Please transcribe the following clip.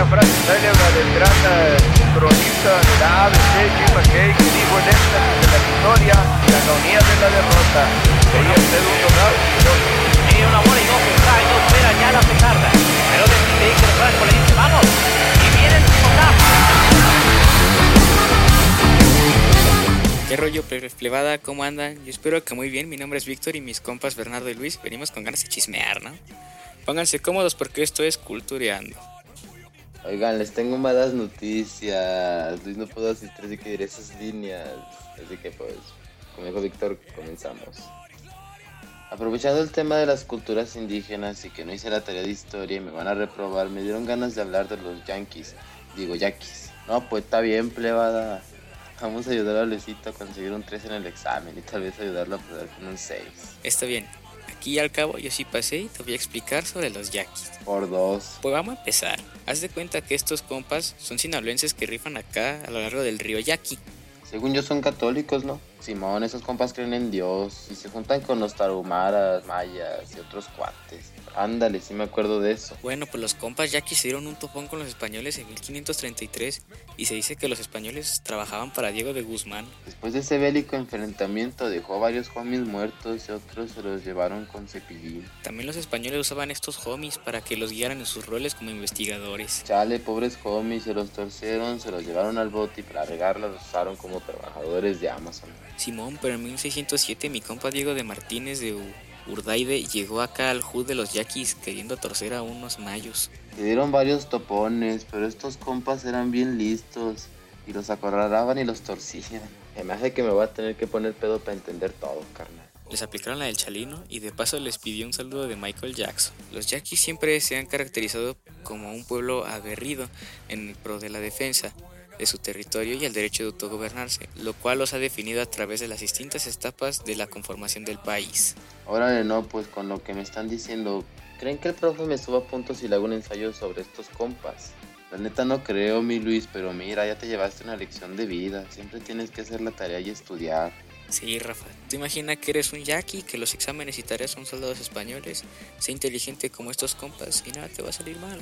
aquella frase célebre del gran eh, cronista de la ABC, Jim McKay, que dijo en éxtasis de la victoria y la agonía de la derrota. Quería ser un total Tiene una bola y dos está y no espera ya la petarda. Pero decide que Franco le dice, vamos. Y viene el. ¿Qué rollo, ple- plebada? ¿Cómo andan? Yo espero que muy bien. Mi nombre es Víctor y mis compas Bernardo y Luis venimos con ganas de chismear, ¿no? Pónganse cómodos porque esto es Cultureando. Oigan, les tengo malas noticias. Luis no pudo asistir, así que diré esas líneas. Así que pues, como dijo Víctor, comenzamos. Aprovechando el tema de las culturas indígenas y que no hice la tarea de historia y me van a reprobar, me dieron ganas de hablar de los yanquis. Digo, yaquis. No, pues está bien, plebada. Vamos a ayudar a Luisito a conseguir un 3 en el examen y tal vez ayudarlo a poder con un 6. Está bien. Aquí al cabo yo sí pasé y te voy a explicar sobre los yaquis. Por 2. Pues vamos a empezar. Haz de cuenta que estos compas son sinaloenses que rifan acá a lo largo del río Yaqui. Según yo son católicos, ¿no? Simón, esos compas creen en Dios y se juntan con los tarumaras, mayas y otros cuates. Ándale, sí me acuerdo de eso. Bueno, pues los compas yaquis se dieron un topón con los españoles en 1533 y se dice que los españoles trabajaban para Diego de Guzmán. Después de ese bélico enfrentamiento dejó a varios homies muertos y otros se los llevaron con cepillín. También los españoles usaban estos homies para que los guiaran en sus roles como investigadores. Chale, pobres homies, se los torcieron, se los llevaron al bote y para regarla los usaron como trabajadores de Amazon. Simón, pero en 1607 mi compa Diego de Martínez de Urdaide llegó acá al HUD de los yaquis queriendo torcer a unos mayos. Se dieron varios topones, pero estos compas eran bien listos y los acorralaban y los torcían. Se me hace que me voy a tener que poner pedo para entender todo, carnal. Les aplicaron la del chalino y de paso les pidió un saludo de Michael Jackson. Los yaquis siempre se han caracterizado como un pueblo aguerrido en pro de la defensa de su territorio y el derecho de autogobernarse, lo cual los ha definido a través de las distintas etapas de la conformación del país. Órale, no, pues con lo que me están diciendo, ¿creen que el profe me suba puntos si le hago un ensayo sobre estos compas? La neta no creo, mi Luis, pero mira, ya te llevaste una lección de vida. Siempre tienes que hacer la tarea y estudiar. Sí, Rafa, tú imagina que eres un yaqui, que los exámenes y tareas son soldados españoles, sé inteligente como estos compas y nada te va a salir mal.